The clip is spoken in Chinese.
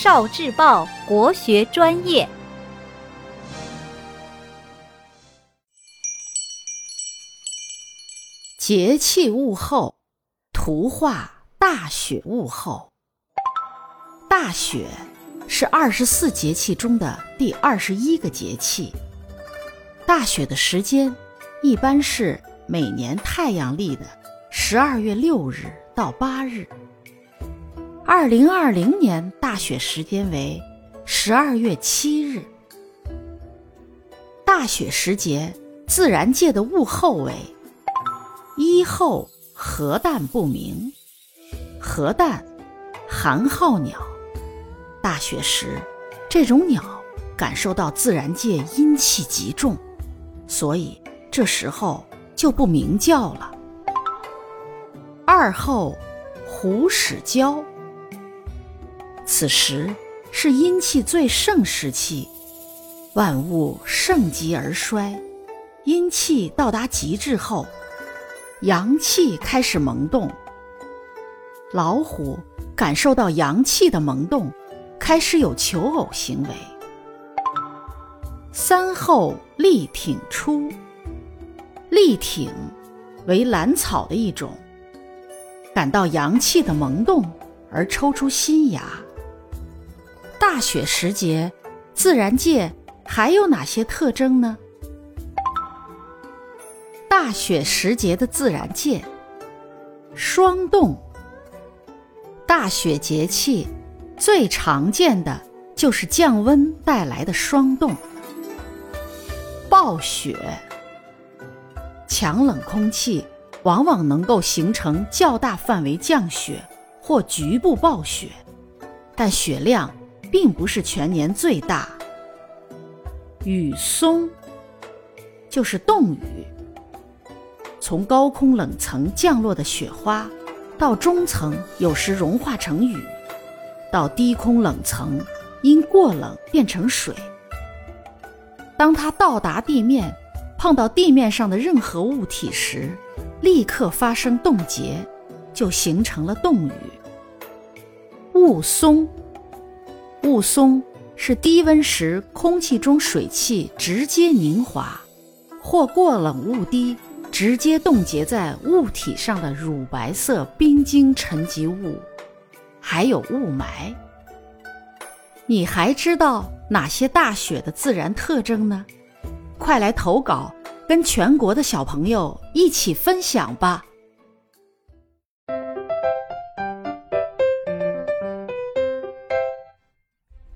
少智报国学专业。节气物候，图画大雪物候。大雪是二十四节气中的第二十一个节气。大雪的时间一般是每年太阳历的十二月六日到八日。二零二零年大雪时间为十二月七日。大雪时节，自然界的物候为一候核旦不明。核旦，寒号鸟。大雪时，这种鸟感受到自然界阴气极重，所以这时候就不鸣叫了。二候虎始交。此时是阴气最盛时期，万物盛极而衰，阴气到达极致后，阳气开始萌动。老虎感受到阳气的萌动，开始有求偶行为。三候立挺出，立挺为兰草的一种，感到阳气的萌动而抽出新芽。大雪时节，自然界还有哪些特征呢？大雪时节的自然界，霜冻。大雪节气最常见的就是降温带来的霜冻。暴雪，强冷空气往往能够形成较大范围降雪或局部暴雪，但雪量。并不是全年最大。雨松就是冻雨，从高空冷层降落的雪花，到中层有时融化成雨，到低空冷层因过冷变成水。当它到达地面，碰到地面上的任何物体时，立刻发生冻结，就形成了冻雨。雾凇。雾凇是低温时空气中水汽直接凝华，或过冷雾滴直接冻结在物体上的乳白色冰晶沉积物，还有雾霾。你还知道哪些大雪的自然特征呢？快来投稿，跟全国的小朋友一起分享吧！